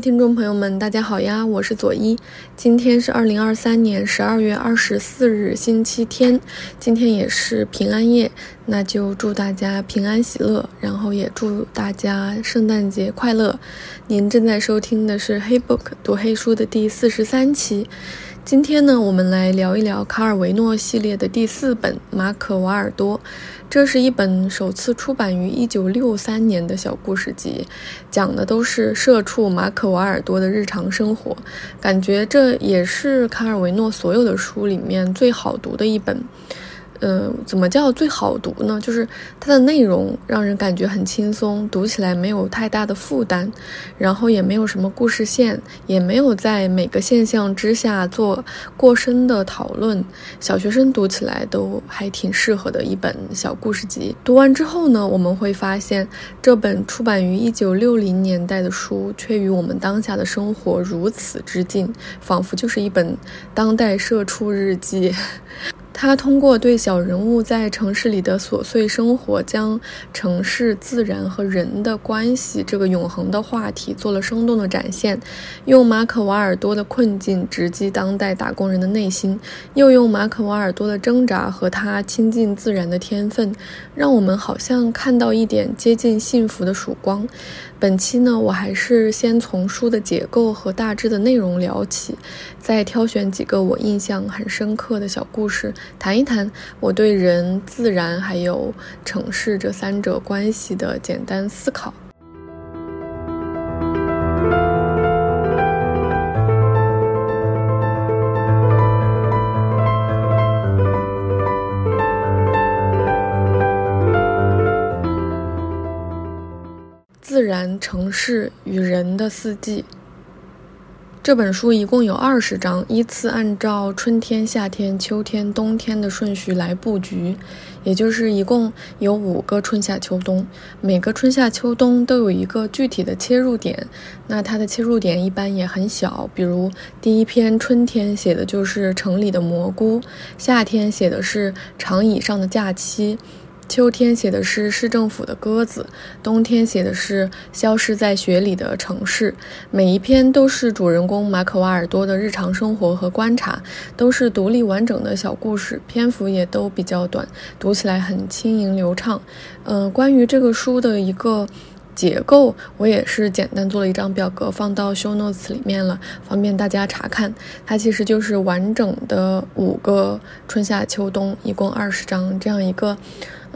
听众朋友们，大家好呀，我是左一。今天是二零二三年十二月二十四日，星期天，今天也是平安夜，那就祝大家平安喜乐，然后也祝大家圣诞节快乐。您正在收听的是黑 book 读黑书的第四十三期。今天呢，我们来聊一聊卡尔维诺系列的第四本《马可·瓦尔多》。这是一本首次出版于1963年的小故事集，讲的都是社畜马可·瓦尔多的日常生活。感觉这也是卡尔维诺所有的书里面最好读的一本。嗯，怎么叫最好读呢？就是它的内容让人感觉很轻松，读起来没有太大的负担，然后也没有什么故事线，也没有在每个现象之下做过深的讨论。小学生读起来都还挺适合的一本小故事集。读完之后呢，我们会发现这本出版于一九六零年代的书，却与我们当下的生活如此之近，仿佛就是一本当代社畜日记。他通过对小人物在城市里的琐碎生活，将城市、自然和人的关系这个永恒的话题做了生动的展现，用马可·瓦尔多的困境直击当代打工人的内心，又用马可·瓦尔多的挣扎和他亲近自然的天分，让我们好像看到一点接近幸福的曙光。本期呢，我还是先从书的结构和大致的内容聊起，再挑选几个我印象很深刻的小故事，谈一谈我对人、自然还有城市这三者关系的简单思考。城市与人的四季。这本书一共有二十章，依次按照春天、夏天、秋天、冬天的顺序来布局，也就是一共有五个春夏秋冬。每个春夏秋冬都有一个具体的切入点，那它的切入点一般也很小。比如第一篇春天写的就是城里的蘑菇，夏天写的是长椅上的假期。秋天写的是市政府的鸽子，冬天写的是消失在雪里的城市。每一篇都是主人公马可·瓦尔多的日常生活和观察，都是独立完整的小故事，篇幅也都比较短，读起来很轻盈流畅。嗯，关于这个书的一个结构，我也是简单做了一张表格放到 show notes 里面了，方便大家查看。它其实就是完整的五个春夏秋冬，一共二十章这样一个。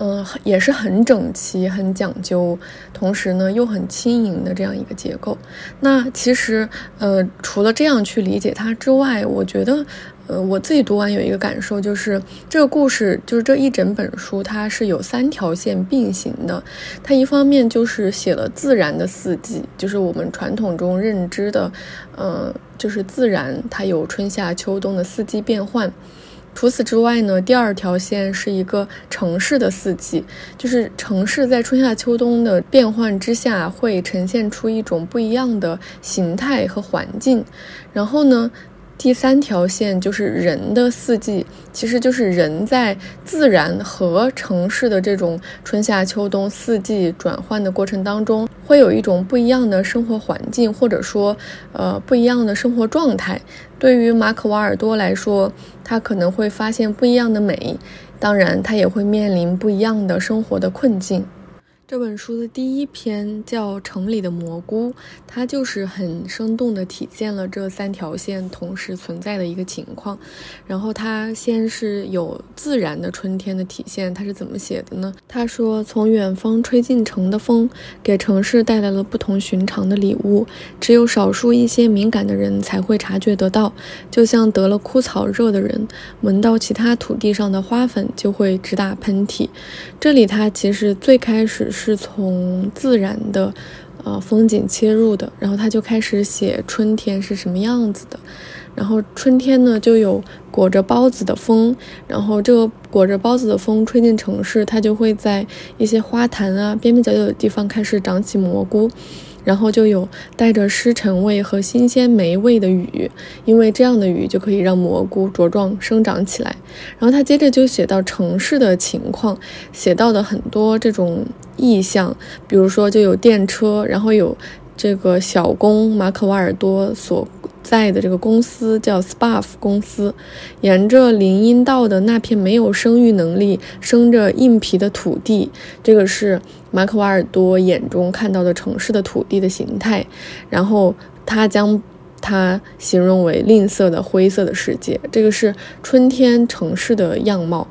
嗯，也是很整齐、很讲究，同时呢又很轻盈的这样一个结构。那其实，呃，除了这样去理解它之外，我觉得，呃，我自己读完有一个感受，就是这个故事，就是这一整本书，它是有三条线并行的。它一方面就是写了自然的四季，就是我们传统中认知的，呃，就是自然它有春夏秋冬的四季变换。除此之外呢，第二条线是一个城市的四季，就是城市在春夏秋冬的变换之下，会呈现出一种不一样的形态和环境。然后呢，第三条线就是人的四季，其实就是人在自然和城市的这种春夏秋冬四季转换的过程当中，会有一种不一样的生活环境，或者说，呃，不一样的生活状态。对于马可·瓦尔多来说，他可能会发现不一样的美，当然，他也会面临不一样的生活的困境。这本书的第一篇叫《城里的蘑菇》，它就是很生动地体现了这三条线同时存在的一个情况。然后它先是有自然的春天的体现，它是怎么写的呢？他说：“从远方吹进城的风，给城市带来了不同寻常的礼物，只有少数一些敏感的人才会察觉得到。就像得了枯草热的人，闻到其他土地上的花粉就会直打喷嚏。”这里他其实最开始是。是从自然的，呃风景切入的，然后他就开始写春天是什么样子的，然后春天呢就有裹着包子的风，然后这个裹着包子的风吹进城市，它就会在一些花坛啊边边角角的地方开始长起蘑菇。然后就有带着湿尘味和新鲜霉味的雨，因为这样的雨就可以让蘑菇茁壮生长起来。然后他接着就写到城市的情况，写到的很多这种意象，比如说就有电车，然后有。这个小工马可瓦尔多所在的这个公司叫 SPAF 公司，沿着林荫道的那片没有生育能力、生着硬皮的土地，这个是马可瓦尔多眼中看到的城市的土地的形态。然后他将它形容为吝啬的灰色的世界，这个是春天城市的样貌。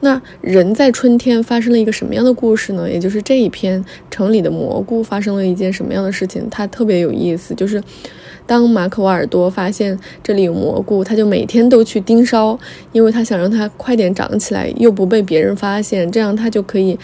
那人在春天发生了一个什么样的故事呢？也就是这一篇城里的蘑菇发生了一件什么样的事情？它特别有意思，就是当马可瓦尔多发现这里有蘑菇，他就每天都去盯梢，因为他想让它快点长起来，又不被别人发现，这样他就可以，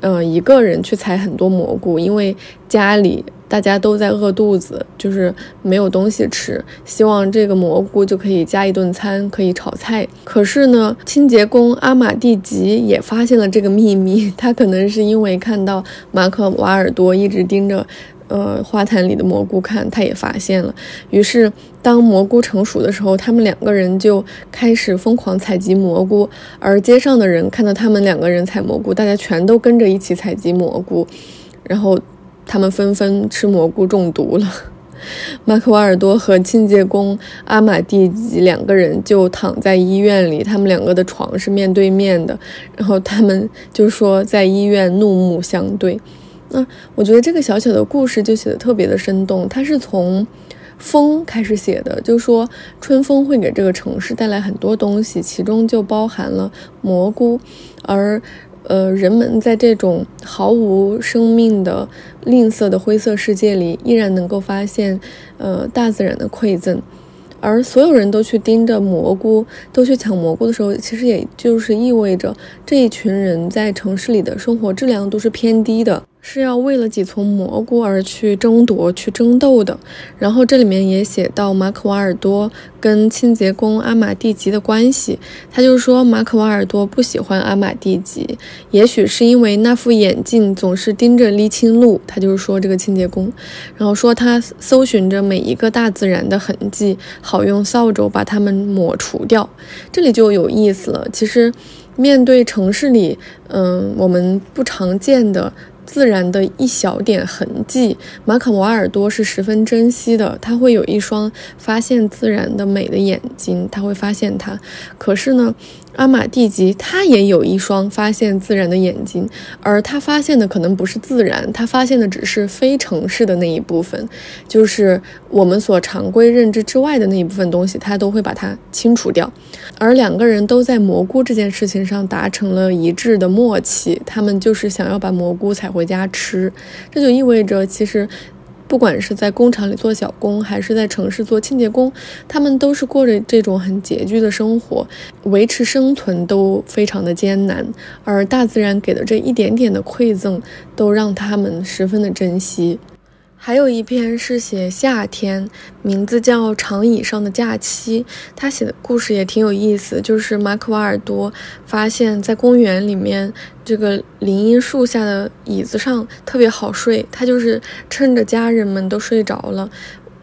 嗯，一个人去采很多蘑菇，因为家里。大家都在饿肚子，就是没有东西吃，希望这个蘑菇就可以加一顿餐，可以炒菜。可是呢，清洁工阿玛蒂吉也发现了这个秘密，他可能是因为看到马可瓦尔多一直盯着，呃，花坛里的蘑菇看，他也发现了。于是，当蘑菇成熟的时候，他们两个人就开始疯狂采集蘑菇，而街上的人看到他们两个人采蘑菇，大家全都跟着一起采集蘑菇，然后。他们纷纷吃蘑菇中毒了。马克瓦尔多和清洁工阿马蒂吉两个人就躺在医院里，他们两个的床是面对面的，然后他们就说在医院怒目相对。那我觉得这个小小的故事就写的特别的生动，它是从风开始写的，就说春风会给这个城市带来很多东西，其中就包含了蘑菇，而。呃，人们在这种毫无生命的吝啬的灰色世界里，依然能够发现，呃，大自然的馈赠。而所有人都去盯着蘑菇，都去抢蘑菇的时候，其实也就是意味着这一群人在城市里的生活质量都是偏低的。是要为了几丛蘑菇而去争夺、去争斗的。然后这里面也写到马可瓦尔多跟清洁工阿玛蒂吉的关系，他就说马可瓦尔多不喜欢阿玛蒂吉，也许是因为那副眼镜总是盯着沥青路。他就是说这个清洁工，然后说他搜寻着每一个大自然的痕迹，好用扫帚把它们抹除掉。这里就有意思了。其实面对城市里，嗯，我们不常见的。自然的一小点痕迹，马卡瓦尔多是十分珍惜的。他会有一双发现自然的美的眼睛，他会发现它。可是呢？阿玛蒂吉他也有一双发现自然的眼睛，而他发现的可能不是自然，他发现的只是非城市的那一部分，就是我们所常规认知之外的那一部分东西，他都会把它清除掉。而两个人都在蘑菇这件事情上达成了一致的默契，他们就是想要把蘑菇采回家吃，这就意味着其实。不管是在工厂里做小工，还是在城市做清洁工，他们都是过着这种很拮据的生活，维持生存都非常的艰难。而大自然给的这一点点的馈赠，都让他们十分的珍惜。还有一篇是写夏天，名字叫《长椅上的假期》。他写的故事也挺有意思，就是马可瓦尔多发现，在公园里面这个林荫树下的椅子上特别好睡，他就是趁着家人们都睡着了。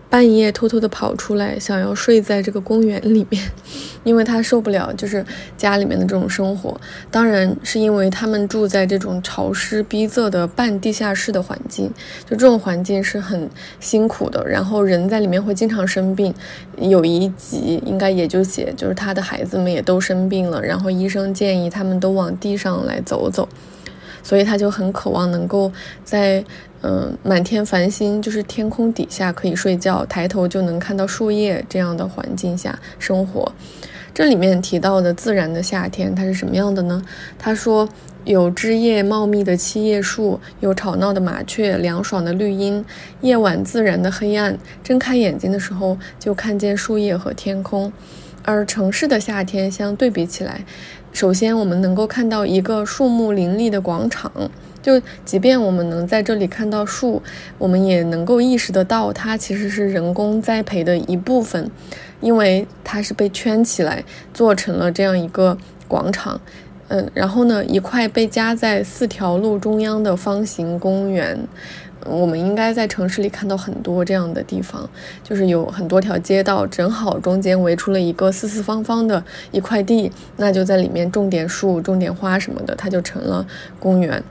半夜偷偷的跑出来，想要睡在这个公园里面，因为他受不了就是家里面的这种生活。当然是因为他们住在这种潮湿逼仄的半地下室的环境，就这种环境是很辛苦的。然后人在里面会经常生病，有一集应该也就写，就是他的孩子们也都生病了，然后医生建议他们都往地上来走走。所以他就很渴望能够在，嗯，满天繁星，就是天空底下可以睡觉，抬头就能看到树叶这样的环境下生活。这里面提到的自然的夏天，它是什么样的呢？他说有枝叶茂密的七叶树，有吵闹的麻雀，凉爽的绿荫，夜晚自然的黑暗。睁开眼睛的时候，就看见树叶和天空。而城市的夏天相对比起来，首先我们能够看到一个树木林立的广场，就即便我们能在这里看到树，我们也能够意识得到它其实是人工栽培的一部分，因为它是被圈起来做成了这样一个广场。嗯，然后呢，一块被夹在四条路中央的方形公园。我们应该在城市里看到很多这样的地方，就是有很多条街道，正好中间围出了一个四四方方的一块地，那就在里面种点树、种点花什么的，它就成了公园。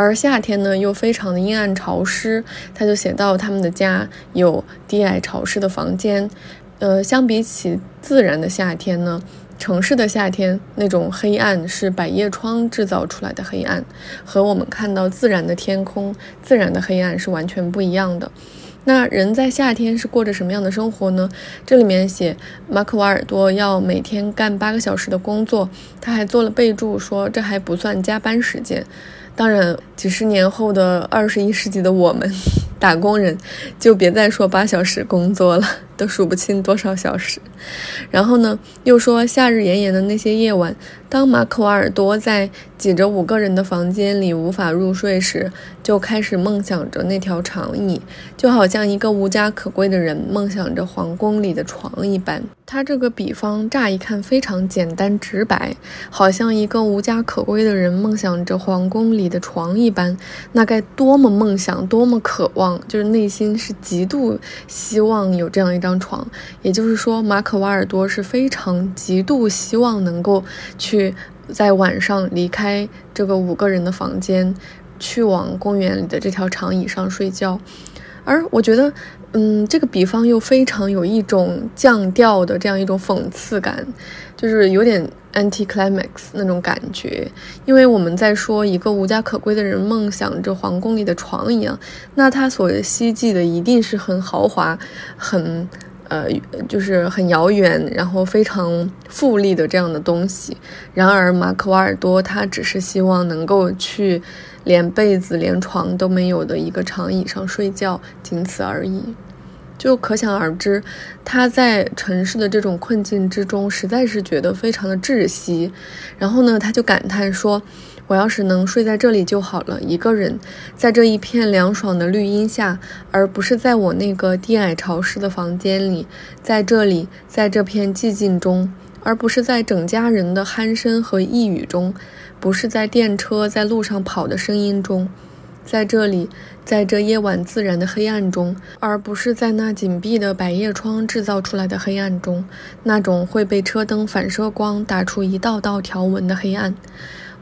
而夏天呢又非常的阴暗潮湿。他就写到他们的家有低矮潮湿的房间，呃，相比起自然的夏天呢。城市的夏天那种黑暗是百叶窗制造出来的黑暗，和我们看到自然的天空、自然的黑暗是完全不一样的。那人在夏天是过着什么样的生活呢？这里面写马克瓦尔多要每天干八个小时的工作，他还做了备注说这还不算加班时间。当然，几十年后的二十一世纪的我们，打工人就别再说八小时工作了。都数不清多少小时，然后呢，又说夏日炎炎的那些夜晚，当马可瓦尔多在挤着五个人的房间里无法入睡时，就开始梦想着那条长椅，就好像一个无家可归的人梦想着皇宫里的床一般。他这个比方乍一看非常简单直白，好像一个无家可归的人梦想着皇宫里的床一般，那该多么梦想，多么渴望，就是内心是极度希望有这样一张。床，也就是说，马可瓦尔多是非常极度希望能够去在晚上离开这个五个人的房间，去往公园里的这条长椅上睡觉。而我觉得，嗯，这个比方又非常有一种降调的这样一种讽刺感，就是有点 anti climax 那种感觉。因为我们在说一个无家可归的人梦想着皇宫里的床一样，那他所希冀的一定是很豪华、很。呃，就是很遥远，然后非常富丽的这样的东西。然而，马可瓦尔多他只是希望能够去连被子、连床都没有的一个长椅上睡觉，仅此而已。就可想而知，他在城市的这种困境之中，实在是觉得非常的窒息。然后呢，他就感叹说。我要是能睡在这里就好了，一个人，在这一片凉爽的绿荫下，而不是在我那个低矮潮湿的房间里，在这里，在这片寂静中，而不是在整家人的鼾声和呓语中，不是在电车在路上跑的声音中，在这里，在这夜晚自然的黑暗中，而不是在那紧闭的百叶窗制造出来的黑暗中，那种会被车灯反射光打出一道道条纹的黑暗。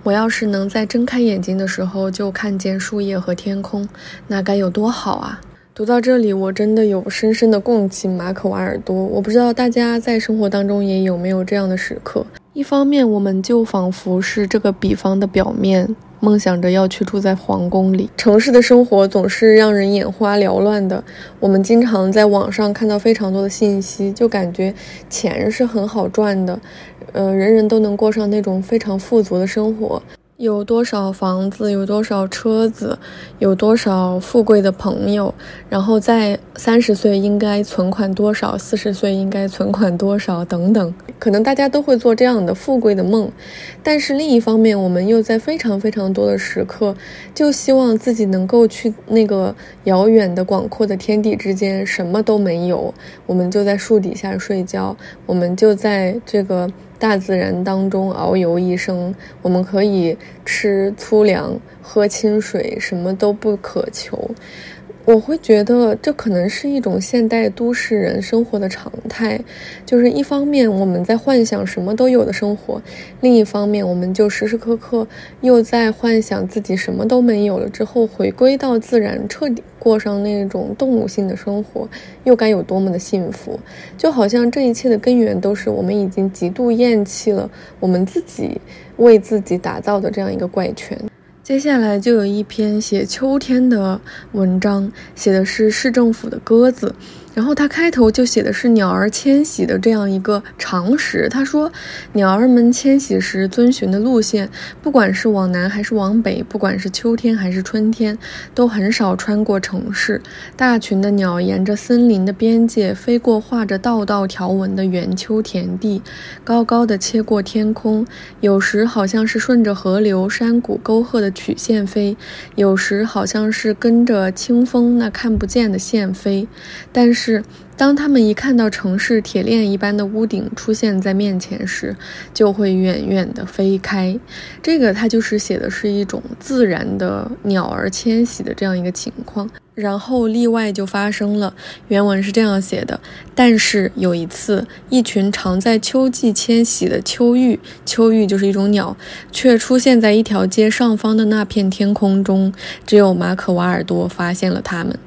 我要是能在睁开眼睛的时候就看见树叶和天空，那该有多好啊！读到这里，我真的有深深的共情马可瓦尔多。我不知道大家在生活当中也有没有这样的时刻。一方面，我们就仿佛是这个比方的表面。梦想着要去住在皇宫里。城市的生活总是让人眼花缭乱的。我们经常在网上看到非常多的信息，就感觉钱是很好赚的，呃，人人都能过上那种非常富足的生活。有多少房子，有多少车子，有多少富贵的朋友，然后在三十岁应该存款多少，四十岁应该存款多少等等，可能大家都会做这样的富贵的梦。但是另一方面，我们又在非常非常多的时刻，就希望自己能够去那个遥远的广阔的天地之间，什么都没有，我们就在树底下睡觉，我们就在这个。大自然当中遨游一生，我们可以吃粗粮、喝清水，什么都不渴求。我会觉得这可能是一种现代都市人生活的常态，就是一方面我们在幻想什么都有的生活，另一方面我们就时时刻刻又在幻想自己什么都没有了之后回归到自然，彻底过上那种动物性的生活，又该有多么的幸福？就好像这一切的根源都是我们已经极度厌弃了我们自己为自己打造的这样一个怪圈。接下来就有一篇写秋天的文章，写的是市政府的鸽子。然后他开头就写的是鸟儿迁徙的这样一个常识。他说，鸟儿们迁徙时遵循的路线，不管是往南还是往北，不管是秋天还是春天，都很少穿过城市。大群的鸟沿着森林的边界飞过画着道道条纹的圆丘田地，高高的切过天空。有时好像是顺着河流、山谷、沟壑的曲线飞，有时好像是跟着清风那看不见的线飞，但是。是当他们一看到城市铁链一般的屋顶出现在面前时，就会远远地飞开。这个它就是写的是一种自然的鸟儿迁徙的这样一个情况。然后例外就发生了，原文是这样写的：但是有一次，一群常在秋季迁徙的秋鹬，秋鹬就是一种鸟，却出现在一条街上方的那片天空中。只有马可瓦尔多发现了它们，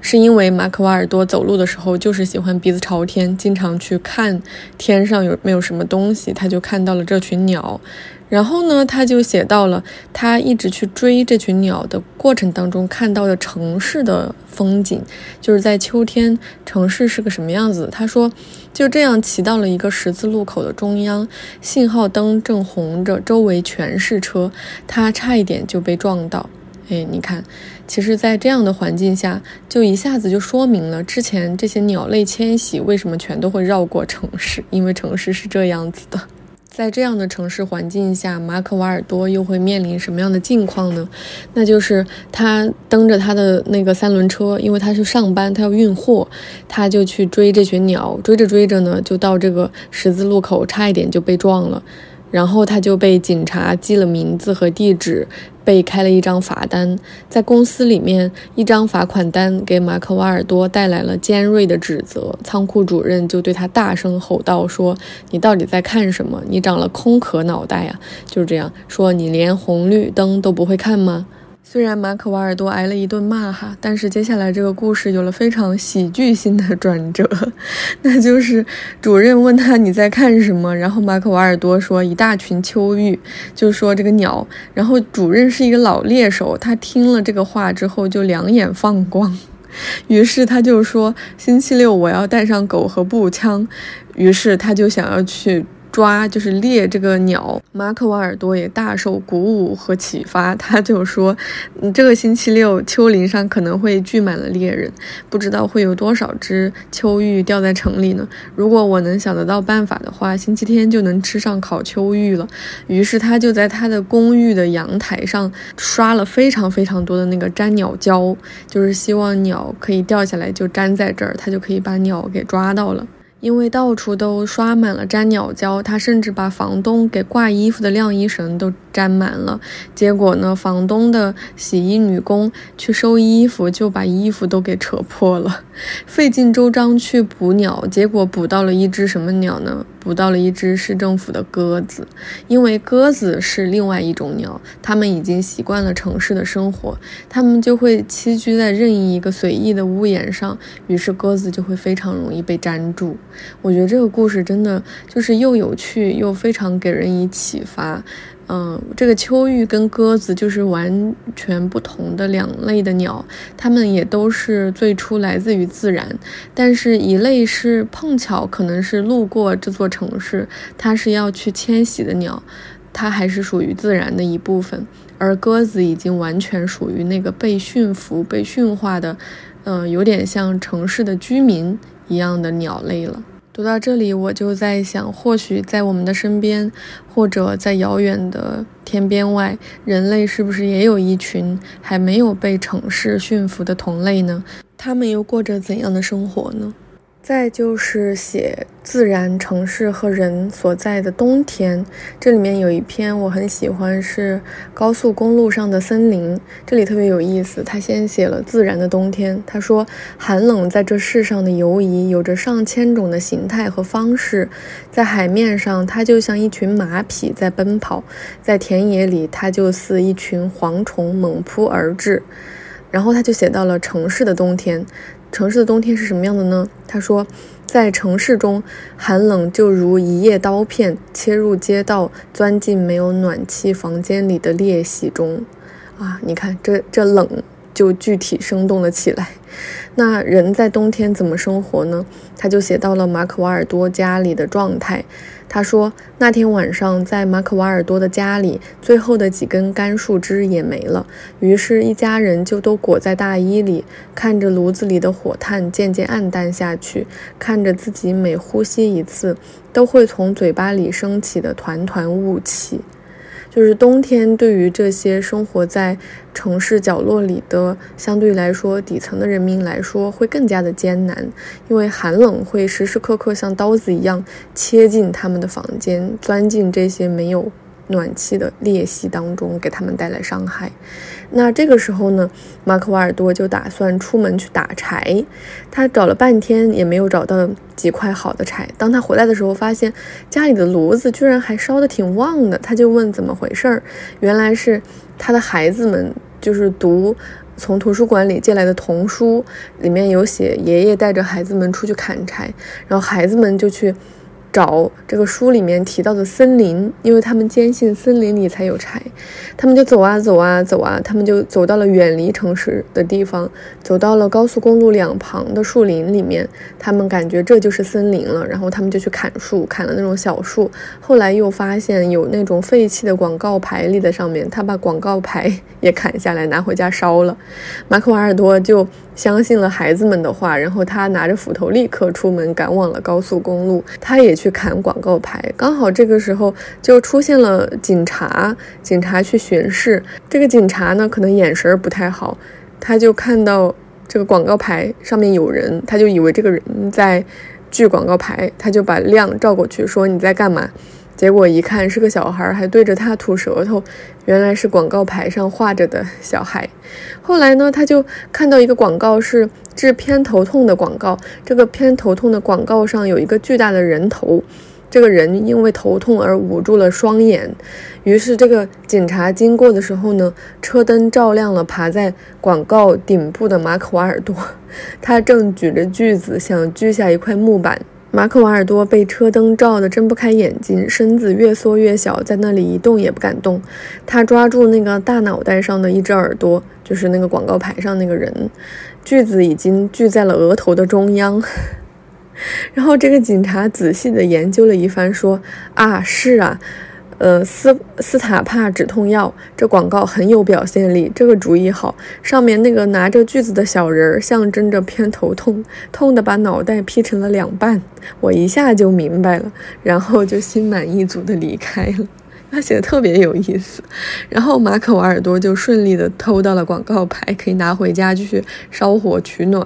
是因为马可瓦尔多走路的时候就是喜欢鼻子朝天，经常去看天上有没有什么东西，他就看到了这群鸟。然后呢，他就写到了他一直去追这群鸟的过程当中看到的城市的风景，就是在秋天城市是个什么样子。他说，就这样骑到了一个十字路口的中央，信号灯正红着，周围全是车，他差一点就被撞到。哎，你看，其实，在这样的环境下，就一下子就说明了之前这些鸟类迁徙为什么全都会绕过城市，因为城市是这样子的。在这样的城市环境下，马可瓦尔多又会面临什么样的境况呢？那就是他蹬着他的那个三轮车，因为他去上班，他要运货，他就去追这群鸟，追着追着呢，就到这个十字路口，差一点就被撞了。然后他就被警察记了名字和地址，被开了一张罚单。在公司里面，一张罚款单给马克瓦尔多带来了尖锐的指责。仓库主任就对他大声吼道：“说你到底在看什么？你长了空壳脑袋呀！”就是这样说，你连红绿灯都不会看吗？虽然马可瓦尔多挨了一顿骂哈，但是接下来这个故事有了非常喜剧性的转折，那就是主任问他你在看什么，然后马可瓦尔多说一大群秋玉，就说这个鸟，然后主任是一个老猎手，他听了这个话之后就两眼放光，于是他就说星期六我要带上狗和步枪，于是他就想要去。抓就是猎这个鸟，马可瓦尔多也大受鼓舞和启发，他就说，嗯，这个星期六丘陵上可能会聚满了猎人，不知道会有多少只秋鹬掉在城里呢。如果我能想得到办法的话，星期天就能吃上烤秋鹬了。于是他就在他的公寓的阳台上刷了非常非常多的那个粘鸟胶，就是希望鸟可以掉下来就粘在这儿，他就可以把鸟给抓到了。因为到处都刷满了粘鸟胶，他甚至把房东给挂衣服的晾衣绳都粘满了。结果呢，房东的洗衣女工去收衣服，就把衣服都给扯破了。费尽周章去捕鸟，结果捕到了一只什么鸟呢？捕到了一只市政府的鸽子。因为鸽子是另外一种鸟，它们已经习惯了城市的生活，它们就会栖居在任意一个随意的屋檐上，于是鸽子就会非常容易被粘住。我觉得这个故事真的就是又有趣又非常给人以启发。嗯，这个秋鹬跟鸽子就是完全不同的两类的鸟，它们也都是最初来自于自然，但是一类是碰巧可能是路过这座城市，它是要去迁徙的鸟，它还是属于自然的一部分，而鸽子已经完全属于那个被驯服、被驯化的，嗯，有点像城市的居民。一样的鸟类了。读到这里，我就在想，或许在我们的身边，或者在遥远的天边外，人类是不是也有一群还没有被城市驯服的同类呢？他们又过着怎样的生活呢？再就是写自然、城市和人所在的冬天。这里面有一篇我很喜欢，是高速公路上的森林。这里特别有意思，他先写了自然的冬天。他说，寒冷在这世上的游移有着上千种的形态和方式。在海面上，它就像一群马匹在奔跑；在田野里，它就似一群蝗虫猛扑而至。然后他就写到了城市的冬天。城市的冬天是什么样的呢？他说，在城市中，寒冷就如一叶刀片切入街道，钻进没有暖气房间里的裂隙中。啊，你看，这这冷就具体生动了起来。那人在冬天怎么生活呢？他就写到了马可瓦尔多家里的状态。他说，那天晚上在马可瓦尔多的家里，最后的几根干树枝也没了。于是，一家人就都裹在大衣里，看着炉子里的火炭渐渐暗淡下去，看着自己每呼吸一次，都会从嘴巴里升起的团团雾气。就是冬天对于这些生活在城市角落里的相对来说底层的人民来说会更加的艰难，因为寒冷会时时刻刻像刀子一样切进他们的房间，钻进这些没有。暖气的裂隙当中，给他们带来伤害。那这个时候呢，马克瓦尔多就打算出门去打柴。他找了半天也没有找到几块好的柴。当他回来的时候，发现家里的炉子居然还烧得挺旺的。他就问怎么回事儿，原来是他的孩子们就是读从图书馆里借来的童书，里面有写爷爷带着孩子们出去砍柴，然后孩子们就去。找这个书里面提到的森林，因为他们坚信森林里才有柴，他们就走啊走啊走啊，他们就走到了远离城市的地方，走到了高速公路两旁的树林里面，他们感觉这就是森林了，然后他们就去砍树，砍了那种小树。后来又发现有那种废弃的广告牌立在上面，他把广告牌也砍下来拿回家烧了。马克瓦尔多就相信了孩子们的话，然后他拿着斧头立刻出门赶往了高速公路，他也去。去砍广告牌，刚好这个时候就出现了警察。警察去巡视，这个警察呢可能眼神不太好，他就看到这个广告牌上面有人，他就以为这个人在锯广告牌，他就把亮照过去说你在干嘛？结果一看是个小孩，还对着他吐舌头，原来是广告牌上画着的小孩。后来呢，他就看到一个广告是治偏头痛的广告，这个偏头痛的广告上有一个巨大的人头，这个人因为头痛而捂住了双眼。于是这个警察经过的时候呢，车灯照亮了爬在广告顶部的马可瓦尔多，他正举着锯子想锯下一块木板。马克瓦尔多被车灯照得睁不开眼睛，身子越缩越小，在那里一动也不敢动。他抓住那个大脑袋上的一只耳朵，就是那个广告牌上那个人，锯子已经锯在了额头的中央。然后这个警察仔细地研究了一番，说：“啊，是啊。”呃，斯斯塔帕止痛药，这广告很有表现力，这个主意好。上面那个拿着锯子的小人儿，象征着偏头痛，痛的把脑袋劈成了两半。我一下就明白了，然后就心满意足的离开了。他写的特别有意思。然后马可瓦尔多就顺利的偷到了广告牌，可以拿回家去烧火取暖。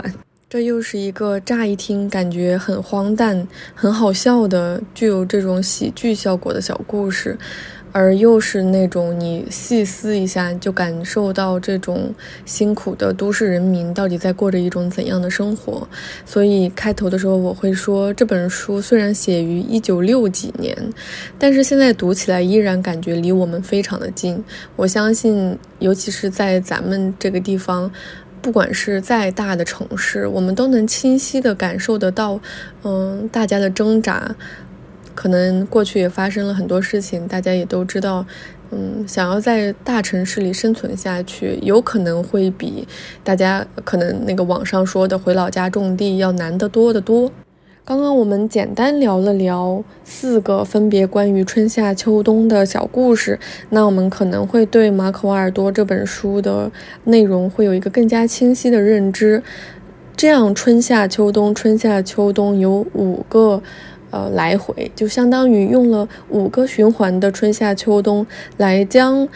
这又是一个乍一听感觉很荒诞、很好笑的、具有这种喜剧效果的小故事，而又是那种你细思一下就感受到这种辛苦的都市人民到底在过着一种怎样的生活。所以开头的时候我会说，这本书虽然写于一九六几年，但是现在读起来依然感觉离我们非常的近。我相信，尤其是在咱们这个地方。不管是再大的城市，我们都能清晰的感受得到，嗯，大家的挣扎。可能过去也发生了很多事情，大家也都知道，嗯，想要在大城市里生存下去，有可能会比大家可能那个网上说的回老家种地要难得多得多。刚刚我们简单聊了聊四个分别关于春夏秋冬的小故事，那我们可能会对马可·瓦尔多这本书的内容会有一个更加清晰的认知。这样春夏秋冬，春夏秋冬有五个呃来回，就相当于用了五个循环的春夏秋冬来将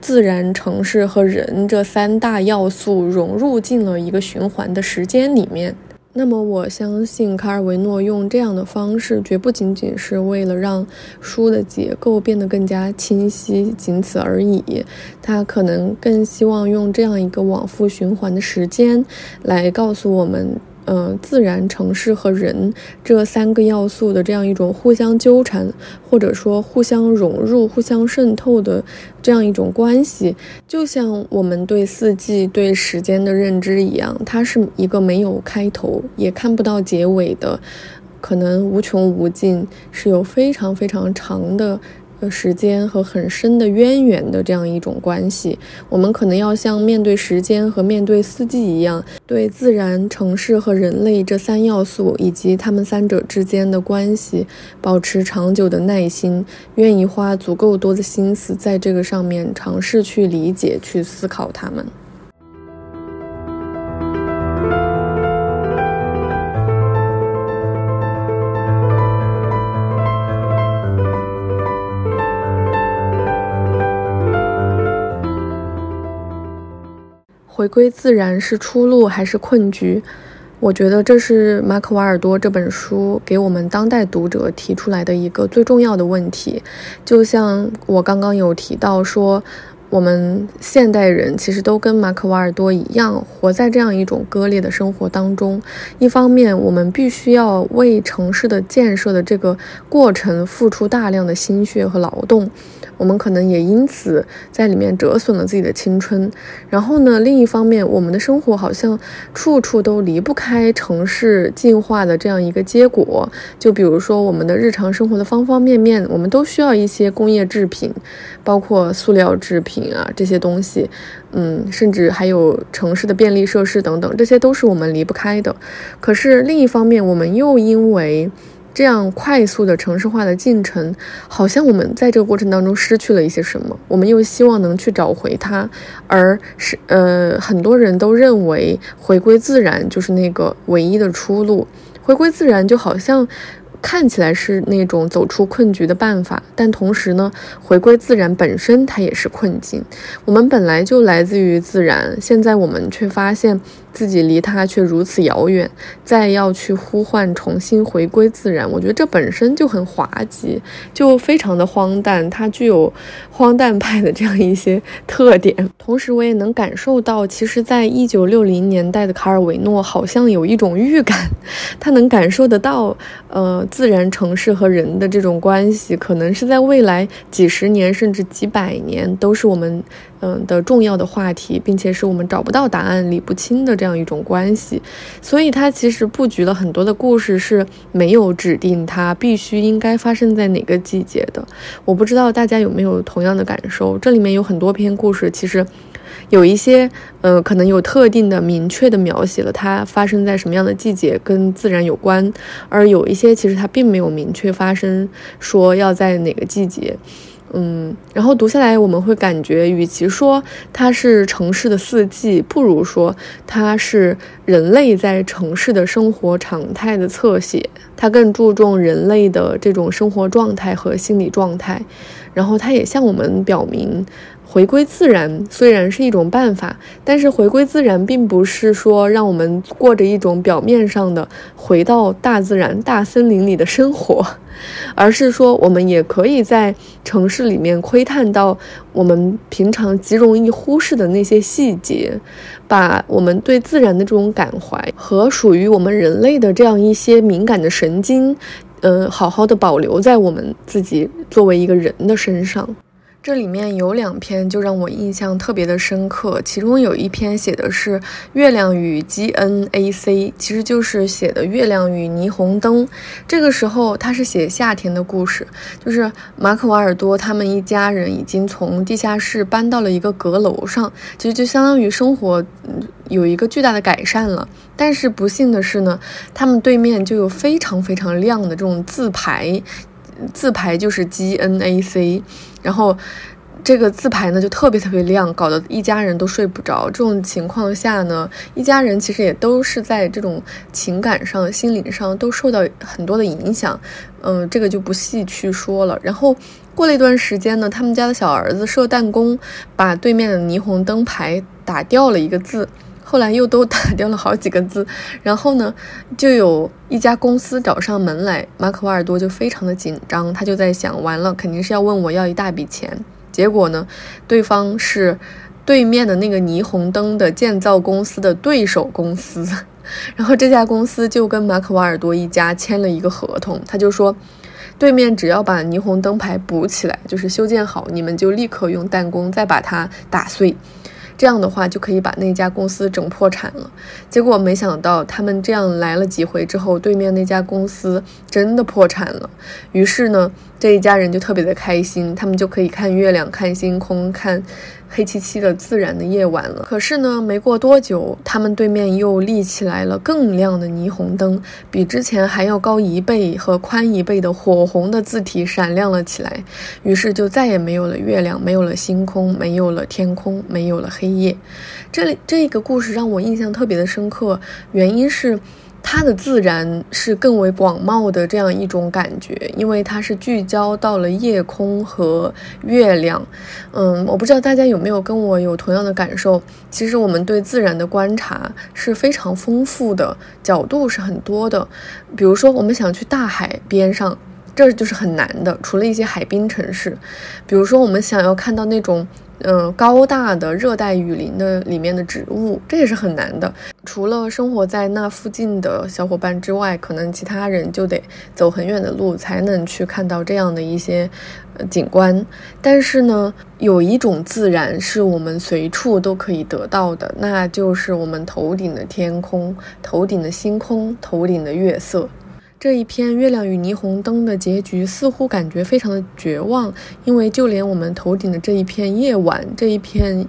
自然、城市和人这三大要素融入进了一个循环的时间里面。那么，我相信卡尔维诺用这样的方式，绝不仅仅是为了让书的结构变得更加清晰，仅此而已。他可能更希望用这样一个往复循环的时间，来告诉我们。嗯，自然、城市和人这三个要素的这样一种互相纠缠，或者说互相融入、互相渗透的这样一种关系，就像我们对四季、对时间的认知一样，它是一个没有开头也看不到结尾的，可能无穷无尽，是有非常非常长的。呃，时间和很深的渊源的这样一种关系，我们可能要像面对时间和面对四季一样，对自然、城市和人类这三要素以及他们三者之间的关系，保持长久的耐心，愿意花足够多的心思在这个上面，尝试去理解、去思考它们。回归自然是出路还是困局？我觉得这是马可·瓦尔多这本书给我们当代读者提出来的一个最重要的问题。就像我刚刚有提到说。我们现代人其实都跟马可·瓦尔多一样，活在这样一种割裂的生活当中。一方面，我们必须要为城市的建设的这个过程付出大量的心血和劳动。我们可能也因此在里面折损了自己的青春。然后呢，另一方面，我们的生活好像处处都离不开城市进化的这样一个结果。就比如说，我们的日常生活的方方面面，我们都需要一些工业制品，包括塑料制品啊这些东西，嗯，甚至还有城市的便利设施等等，这些都是我们离不开的。可是另一方面，我们又因为这样快速的城市化的进程，好像我们在这个过程当中失去了一些什么，我们又希望能去找回它，而是呃，很多人都认为回归自然就是那个唯一的出路，回归自然就好像。看起来是那种走出困局的办法，但同时呢，回归自然本身它也是困境。我们本来就来自于自然，现在我们却发现自己离它却如此遥远，再要去呼唤重新回归自然，我觉得这本身就很滑稽，就非常的荒诞。它具有荒诞派的这样一些特点。同时，我也能感受到，其实，在一九六零年代的卡尔维诺好像有一种预感，他能感受得到，呃。自然城市和人的这种关系，可能是在未来几十年甚至几百年都是我们嗯的重要的话题，并且是我们找不到答案、理不清的这样一种关系。所以，它其实布局了很多的故事，是没有指定它必须应该发生在哪个季节的。我不知道大家有没有同样的感受？这里面有很多篇故事，其实。有一些，呃，可能有特定的、明确的描写了它发生在什么样的季节，跟自然有关；而有一些其实它并没有明确发生，说要在哪个季节。嗯，然后读下来，我们会感觉，与其说它是城市的四季，不如说它是人类在城市的生活常态的侧写。它更注重人类的这种生活状态和心理状态，然后它也向我们表明。回归自然虽然是一种办法，但是回归自然并不是说让我们过着一种表面上的回到大自然、大森林里的生活，而是说我们也可以在城市里面窥探到我们平常极容易忽视的那些细节，把我们对自然的这种感怀和属于我们人类的这样一些敏感的神经，呃，好好的保留在我们自己作为一个人的身上。这里面有两篇就让我印象特别的深刻，其中有一篇写的是月亮与 GNAC，其实就是写的月亮与霓虹灯。这个时候他是写夏天的故事，就是马可·瓦尔多他们一家人已经从地下室搬到了一个阁楼上，其实就相当于生活有一个巨大的改善了。但是不幸的是呢，他们对面就有非常非常亮的这种字牌。字牌就是 G N A C，然后这个字牌呢就特别特别亮，搞得一家人都睡不着。这种情况下呢，一家人其实也都是在这种情感上、心理上都受到很多的影响。嗯，这个就不细去说了。然后过了一段时间呢，他们家的小儿子射弹弓，把对面的霓虹灯牌打掉了一个字。后来又都打掉了好几个字，然后呢，就有一家公司找上门来，马可·瓦尔多就非常的紧张，他就在想，完了，肯定是要问我要一大笔钱。结果呢，对方是对面的那个霓虹灯的建造公司的对手公司，然后这家公司就跟马可·瓦尔多一家签了一个合同，他就说，对面只要把霓虹灯牌补起来，就是修建好，你们就立刻用弹弓再把它打碎。这样的话就可以把那家公司整破产了。结果没想到，他们这样来了几回之后，对面那家公司真的破产了。于是呢，这一家人就特别的开心，他们就可以看月亮、看星空、看。黑漆漆的自然的夜晚了，可是呢，没过多久，他们对面又立起来了更亮的霓虹灯，比之前还要高一倍和宽一倍的火红的字体闪亮了起来。于是就再也没有了月亮，没有了星空，没有了天空，没有了黑夜。这里这个故事让我印象特别的深刻，原因是。它的自然是更为广袤的这样一种感觉，因为它是聚焦到了夜空和月亮。嗯，我不知道大家有没有跟我有同样的感受。其实我们对自然的观察是非常丰富的，角度是很多的。比如说，我们想去大海边上，这就是很难的。除了一些海滨城市，比如说我们想要看到那种。嗯，高大的热带雨林的里面的植物，这也是很难的。除了生活在那附近的小伙伴之外，可能其他人就得走很远的路才能去看到这样的一些景观。但是呢，有一种自然是我们随处都可以得到的，那就是我们头顶的天空、头顶的星空、头顶的月色。这一篇《月亮与霓虹灯》的结局似乎感觉非常的绝望，因为就连我们头顶的这一片夜晚，这一片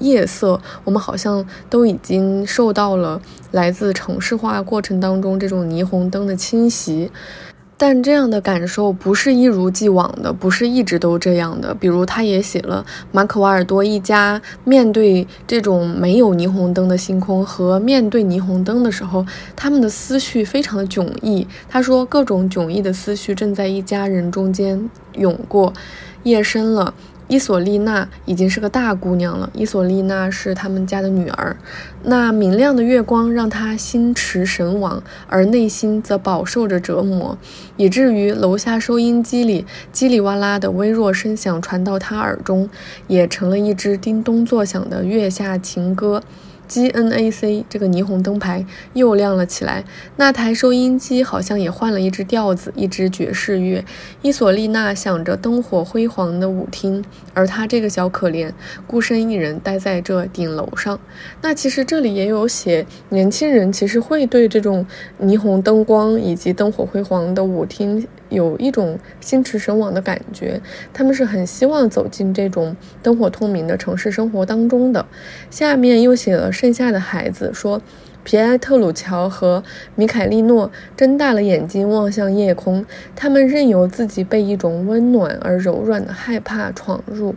夜色，我们好像都已经受到了来自城市化过程当中这种霓虹灯的侵袭。但这样的感受不是一如既往的，不是一直都这样的。比如，他也写了马可·瓦尔多一家面对这种没有霓虹灯的星空和面对霓虹灯的时候，他们的思绪非常的迥异。他说，各种迥异的思绪正在一家人中间涌过。夜深了。伊索丽娜已经是个大姑娘了。伊索丽娜是他们家的女儿。那明亮的月光让她心驰神往，而内心则饱受着折磨，以至于楼下收音机里叽里哇啦的微弱声响传到她耳中，也成了一支叮咚作响的月下情歌。G N A C 这个霓虹灯牌又亮了起来，那台收音机好像也换了一支调子，一支爵士乐。伊索丽娜想着灯火辉煌的舞厅，而她这个小可怜，孤身一人待在这顶楼上。那其实这里也有写，年轻人其实会对这种霓虹灯光以及灯火辉煌的舞厅。有一种心驰神往的感觉，他们是很希望走进这种灯火通明的城市生活当中的。下面又写了剩下的孩子，说皮埃特鲁乔和米凯利诺睁大了眼睛望向夜空，他们任由自己被一种温暖而柔软的害怕闯入。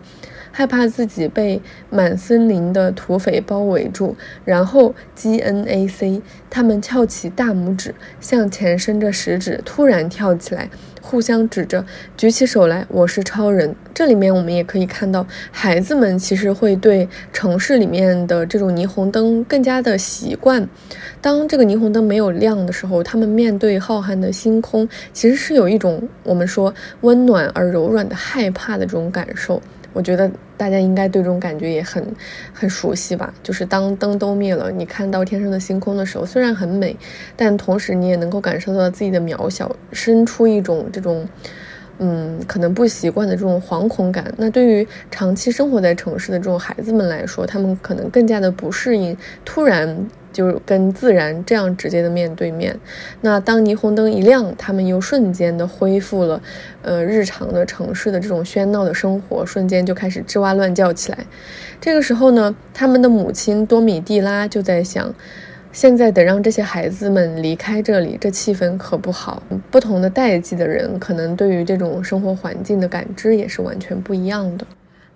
害怕自己被满森林的土匪包围住，然后 G N A C，他们翘起大拇指，向前伸着食指，突然跳起来，互相指着，举起手来，我是超人。这里面我们也可以看到，孩子们其实会对城市里面的这种霓虹灯更加的习惯。当这个霓虹灯没有亮的时候，他们面对浩瀚的星空，其实是有一种我们说温暖而柔软的害怕的这种感受。我觉得大家应该对这种感觉也很很熟悉吧？就是当灯都灭了，你看到天上的星空的时候，虽然很美，但同时你也能够感受到自己的渺小，生出一种这种，嗯，可能不习惯的这种惶恐感。那对于长期生活在城市的这种孩子们来说，他们可能更加的不适应突然。就是跟自然这样直接的面对面，那当霓虹灯一亮，他们又瞬间的恢复了，呃，日常的城市的这种喧闹的生活，瞬间就开始吱哇乱叫起来。这个时候呢，他们的母亲多米蒂拉就在想，现在得让这些孩子们离开这里，这气氛可不好。不同的代际的人，可能对于这种生活环境的感知也是完全不一样的。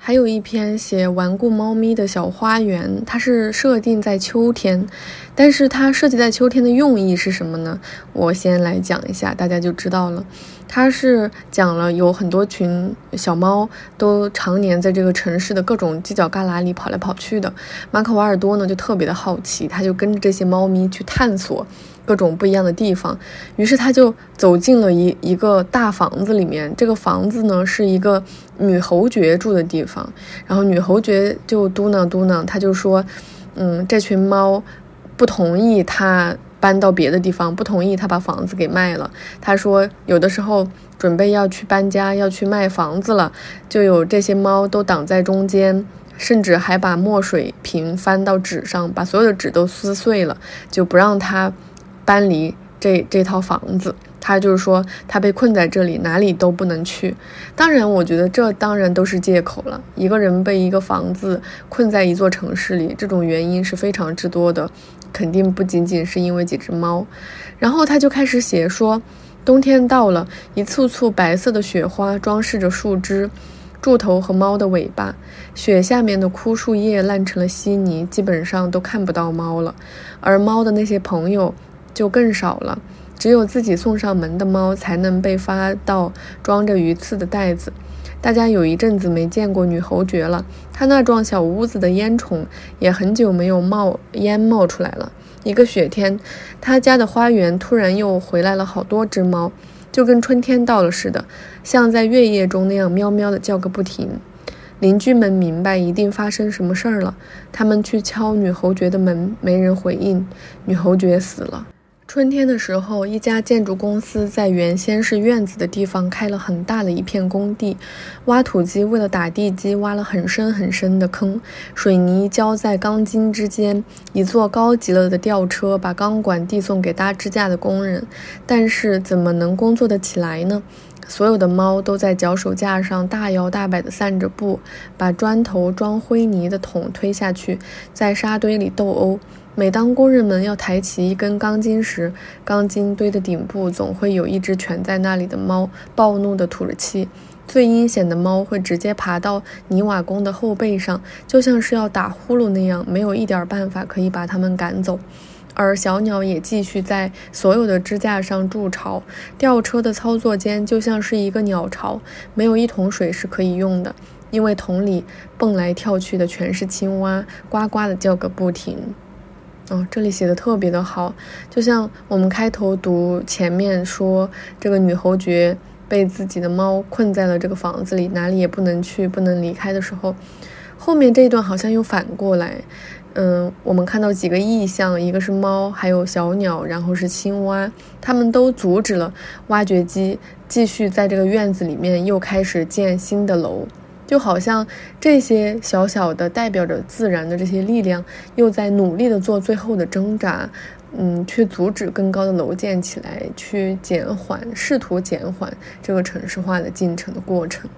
还有一篇写顽固猫咪的小花园，它是设定在秋天，但是它设计在秋天的用意是什么呢？我先来讲一下，大家就知道了。它是讲了有很多群小猫都常年在这个城市的各种犄角旮旯里跑来跑去的。马可·瓦尔多呢就特别的好奇，他就跟着这些猫咪去探索。各种不一样的地方，于是他就走进了一一个大房子里面。这个房子呢是一个女侯爵住的地方。然后女侯爵就嘟囔嘟囔，他就说：“嗯，这群猫不同意他搬到别的地方，不同意他把房子给卖了。他说有的时候准备要去搬家，要去卖房子了，就有这些猫都挡在中间，甚至还把墨水瓶翻到纸上，把所有的纸都撕碎了，就不让他。”搬离这这套房子，他就是说他被困在这里，哪里都不能去。当然，我觉得这当然都是借口了。一个人被一个房子困在一座城市里，这种原因是非常之多的，肯定不仅仅是因为几只猫。然后他就开始写说，冬天到了，一簇簇白色的雪花装饰着树枝、柱头和猫的尾巴，雪下面的枯树叶烂成了稀泥，基本上都看不到猫了。而猫的那些朋友。就更少了。只有自己送上门的猫才能被发到装着鱼刺的袋子。大家有一阵子没见过女侯爵了，她那幢小屋子的烟囱也很久没有冒烟冒出来了。一个雪天，她家的花园突然又回来了好多只猫，就跟春天到了似的，像在月夜中那样喵喵的叫个不停。邻居们明白一定发生什么事儿了，他们去敲女侯爵的门，没人回应，女侯爵死了。春天的时候，一家建筑公司在原先是院子的地方开了很大的一片工地，挖土机为了打地基挖了很深很深的坑，水泥浇在钢筋之间，一座高级了的吊车把钢管递送给搭支架的工人。但是怎么能工作得起来呢？所有的猫都在脚手架上大摇大摆地散着步，把砖头装灰泥的桶推下去，在沙堆里斗殴。每当工人们要抬起一根钢筋时，钢筋堆的顶部总会有一只蜷在那里的猫，暴怒地吐着气。最阴险的猫会直接爬到泥瓦工的后背上，就像是要打呼噜那样，没有一点办法可以把它们赶走。而小鸟也继续在所有的支架上筑巢。吊车的操作间就像是一个鸟巢，没有一桶水是可以用的，因为桶里蹦来跳去的全是青蛙，呱呱地叫个不停。哦，这里写的特别的好，就像我们开头读前面说，这个女侯爵被自己的猫困在了这个房子里，哪里也不能去，不能离开的时候，后面这一段好像又反过来，嗯，我们看到几个意象，一个是猫，还有小鸟，然后是青蛙，他们都阻止了挖掘机继续在这个院子里面又开始建新的楼。就好像这些小小的代表着自然的这些力量，又在努力的做最后的挣扎，嗯，去阻止更高的楼建起来，去减缓，试图减缓这个城市化的进程的过程。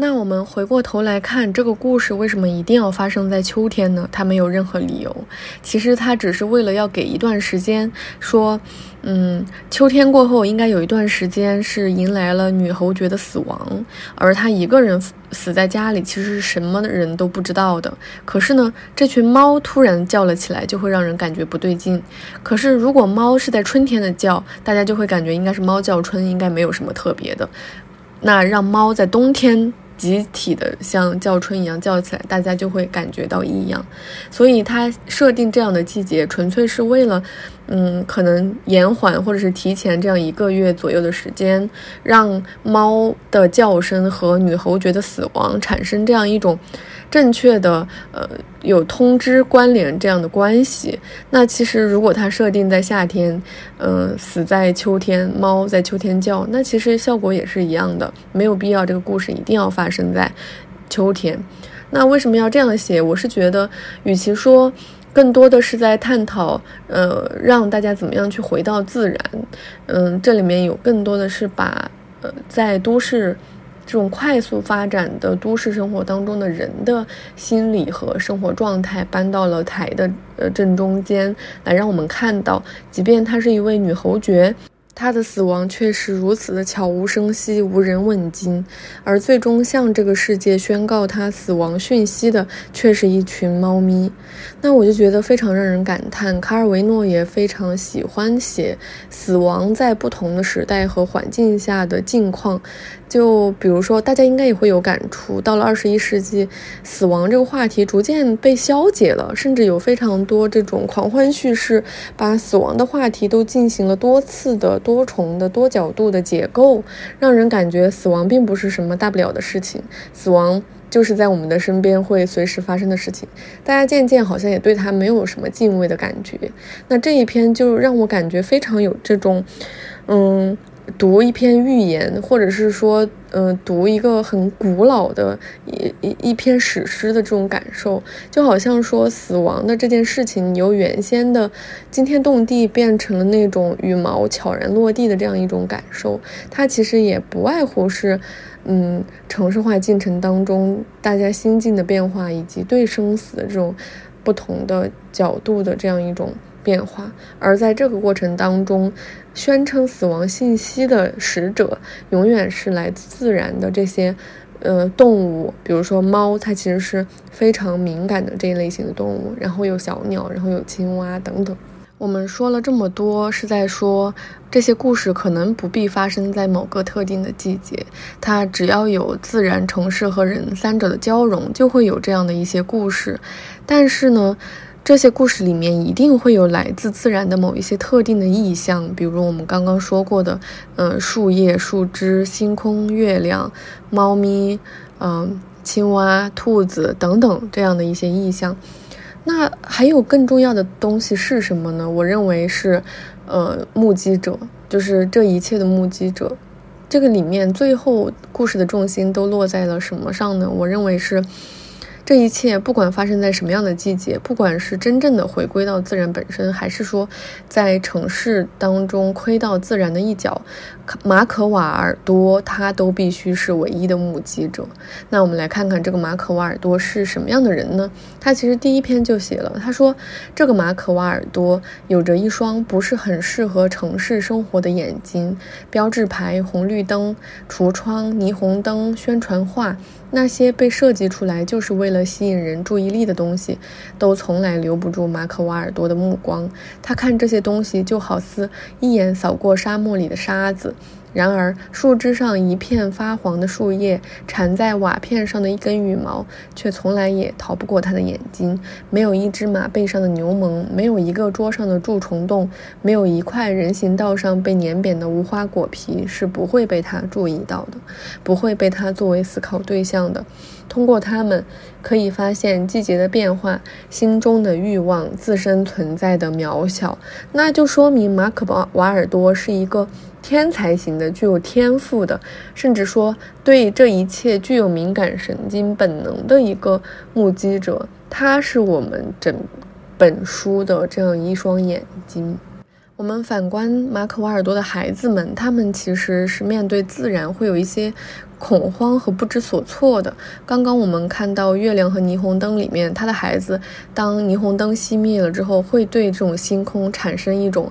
那我们回过头来看这个故事，为什么一定要发生在秋天呢？它没有任何理由。其实它只是为了要给一段时间，说，嗯，秋天过后应该有一段时间是迎来了女侯爵的死亡，而她一个人死在家里，其实是什么人都不知道的。可是呢，这群猫突然叫了起来，就会让人感觉不对劲。可是如果猫是在春天的叫，大家就会感觉应该是猫叫春，应该没有什么特别的。那让猫在冬天。集体的像叫春一样叫起来，大家就会感觉到异样，所以它设定这样的季节，纯粹是为了，嗯，可能延缓或者是提前这样一个月左右的时间，让猫的叫声和女侯爵的死亡产生这样一种。正确的，呃，有通知关联这样的关系。那其实如果它设定在夏天，嗯，死在秋天，猫在秋天叫，那其实效果也是一样的，没有必要这个故事一定要发生在秋天。那为什么要这样写？我是觉得，与其说更多的是在探讨，呃，让大家怎么样去回到自然，嗯，这里面有更多的是把，呃，在都市。这种快速发展的都市生活当中的人的心理和生活状态搬到了台的呃正中间来，让我们看到，即便她是一位女侯爵。他的死亡却是如此的悄无声息，无人问津，而最终向这个世界宣告他死亡讯息的，却是一群猫咪。那我就觉得非常让人感叹。卡尔维诺也非常喜欢写死亡在不同的时代和环境下的境况。就比如说，大家应该也会有感触，到了二十一世纪，死亡这个话题逐渐被消解了，甚至有非常多这种狂欢叙事，把死亡的话题都进行了多次的。多重的多角度的解构，让人感觉死亡并不是什么大不了的事情，死亡就是在我们的身边会随时发生的事情。大家渐渐好像也对他没有什么敬畏的感觉。那这一篇就让我感觉非常有这种，嗯。读一篇寓言，或者是说，嗯，读一个很古老的一一一篇史诗的这种感受，就好像说死亡的这件事情由原先的惊天动地变成了那种羽毛悄然落地的这样一种感受。它其实也不外乎是，嗯，城市化进程当中大家心境的变化，以及对生死的这种不同的角度的这样一种。变化，而在这个过程当中，宣称死亡信息的使者永远是来自自然的这些，呃，动物，比如说猫，它其实是非常敏感的这一类型的动物，然后有小鸟，然后有青蛙等等。我们说了这么多，是在说这些故事可能不必发生在某个特定的季节，它只要有自然、城市和人三者的交融，就会有这样的一些故事。但是呢，这些故事里面一定会有来自自然的某一些特定的意象，比如我们刚刚说过的，嗯，树叶、树枝、星空、月亮、猫咪、嗯，青蛙、兔子等等这样的一些意象。那还有更重要的东西是什么呢？我认为是，呃，目击者，就是这一切的目击者。这个里面最后故事的重心都落在了什么上呢？我认为是。这一切不管发生在什么样的季节，不管是真正的回归到自然本身，还是说在城市当中窥到自然的一角，马可瓦尔多他都必须是唯一的目击者。那我们来看看这个马可瓦尔多是什么样的人呢？他其实第一篇就写了，他说这个马可瓦尔多有着一双不是很适合城市生活的眼睛，标志牌、红绿灯、橱窗、霓虹灯、宣传画。那些被设计出来就是为了吸引人注意力的东西，都从来留不住马可瓦尔多的目光。他看这些东西，就好似一眼扫过沙漠里的沙子。然而，树枝上一片发黄的树叶，缠在瓦片上的一根羽毛，却从来也逃不过他的眼睛。没有一只马背上的牛虻，没有一个桌上的蛀虫洞，没有一块人行道上被碾扁的无花果皮，是不会被他注意到的，不会被他作为思考对象的。通过它们，可以发现季节的变化，心中的欲望，自身存在的渺小。那就说明马可瓦尔多是一个。天才型的，具有天赋的，甚至说对这一切具有敏感神经本能的一个目击者，他是我们整本书的这样一双眼睛。我们反观马可瓦尔多的孩子们，他们其实是面对自然会有一些恐慌和不知所措的。刚刚我们看到《月亮和霓虹灯》里面，他的孩子当霓虹灯熄灭了之后，会对这种星空产生一种。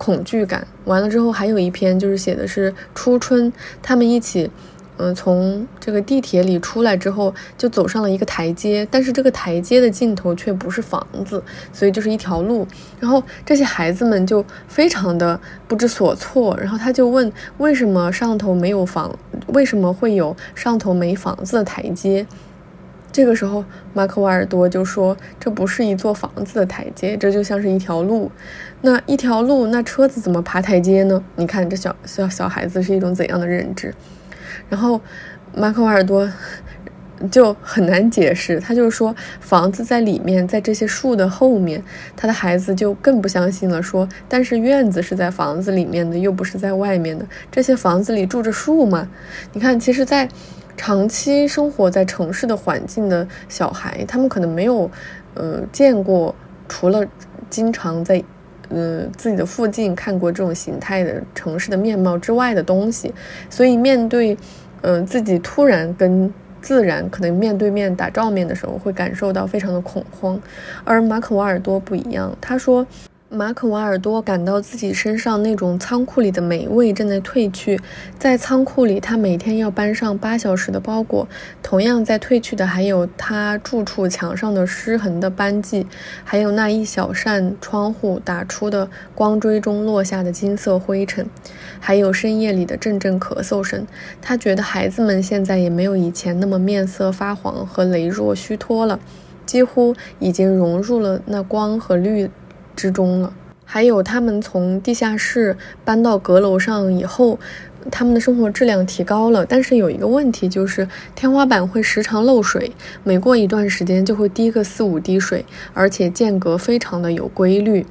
恐惧感完了之后，还有一篇就是写的是初春，他们一起，嗯，从这个地铁里出来之后，就走上了一个台阶，但是这个台阶的尽头却不是房子，所以就是一条路。然后这些孩子们就非常的不知所措，然后他就问为什么上头没有房，为什么会有上头没房子的台阶？这个时候，马克瓦尔多就说：“这不是一座房子的台阶，这就像是一条路。那一条路，那车子怎么爬台阶呢？你看，这小小小孩子是一种怎样的认知？然后，马克瓦尔多就很难解释，他就说房子在里面，在这些树的后面。他的孩子就更不相信了，说：但是院子是在房子里面的，又不是在外面的。这些房子里住着树吗？你看，其实，在。”长期生活在城市的环境的小孩，他们可能没有，呃，见过除了经常在，呃，自己的附近看过这种形态的城市的面貌之外的东西，所以面对，呃，自己突然跟自然可能面对面打照面的时候，会感受到非常的恐慌。而马可瓦尔多不一样，他说。马可瓦尔多感到自己身上那种仓库里的美味正在褪去，在仓库里，他每天要搬上八小时的包裹。同样在褪去的还有他住处墙上的失痕的斑迹，还有那一小扇窗户打出的光锥中落下的金色灰尘，还有深夜里的阵阵咳嗽声。他觉得孩子们现在也没有以前那么面色发黄和羸弱虚脱了，几乎已经融入了那光和绿。之中了，还有他们从地下室搬到阁楼上以后，他们的生活质量提高了。但是有一个问题，就是天花板会时常漏水，每过一段时间就会滴个四五滴水，而且间隔非常的有规律。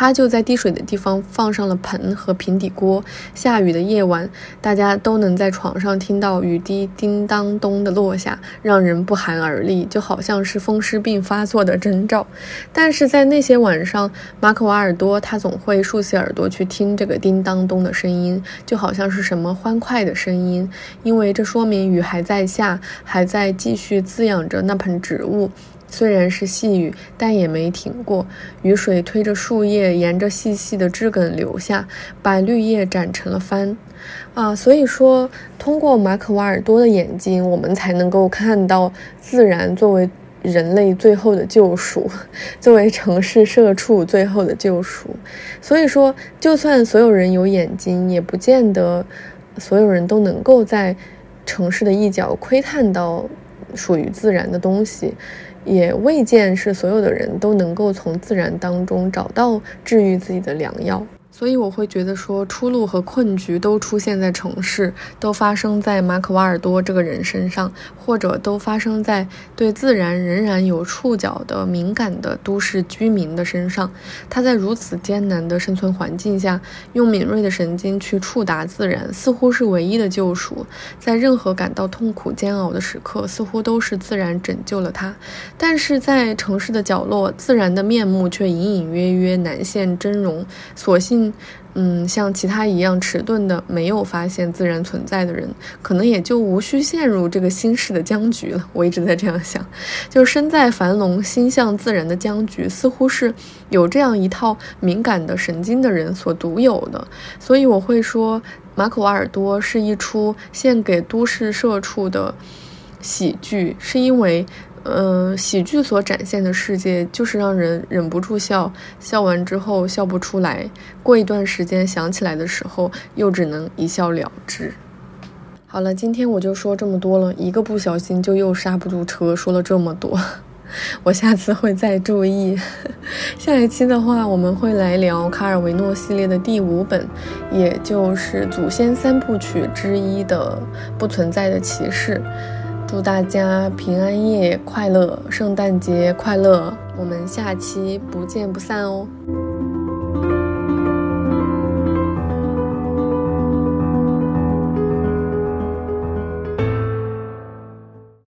他就在滴水的地方放上了盆和平底锅。下雨的夜晚，大家都能在床上听到雨滴叮当咚的落下，让人不寒而栗，就好像是风湿病发作的征兆。但是在那些晚上，马可瓦尔多他总会竖起耳朵去听这个叮当咚的声音，就好像是什么欢快的声音，因为这说明雨还在下，还在继续滋养着那盆植物。虽然是细雨，但也没停过。雨水推着树叶，沿着细细的枝梗流下，把绿叶展成了帆。啊，所以说，通过马可瓦尔多的眼睛，我们才能够看到自然作为人类最后的救赎，作为城市社畜最后的救赎。所以说，就算所有人有眼睛，也不见得所有人都能够在城市的一角窥探到属于自然的东西，也未见是所有的人都能够从自然当中找到治愈自己的良药。所以我会觉得说，出路和困局都出现在城市，都发生在马可·瓦尔多这个人身上，或者都发生在对自然仍然有触角的敏感的都市居民的身上。他在如此艰难的生存环境下，用敏锐的神经去触达自然，似乎是唯一的救赎。在任何感到痛苦煎熬的时刻，似乎都是自然拯救了他。但是在城市的角落，自然的面目却隐隐约约难现真容。所幸。嗯，像其他一样迟钝的、没有发现自然存在的人，可能也就无需陷入这个心事的僵局了。我一直在这样想，就身在樊笼、心向自然的僵局，似乎是有这样一套敏感的神经的人所独有的。所以我会说，《马可·瓦尔多》是一出献给都市社畜的喜剧，是因为。嗯，喜剧所展现的世界就是让人忍不住笑，笑完之后笑不出来，过一段时间想起来的时候又只能一笑了之。好了，今天我就说这么多了，一个不小心就又刹不住车，说了这么多，我下次会再注意。下一期的话，我们会来聊卡尔维诺系列的第五本，也就是祖先三部曲之一的《不存在的骑士》。祝大家平安夜快乐，圣诞节快乐！我们下期不见不散哦。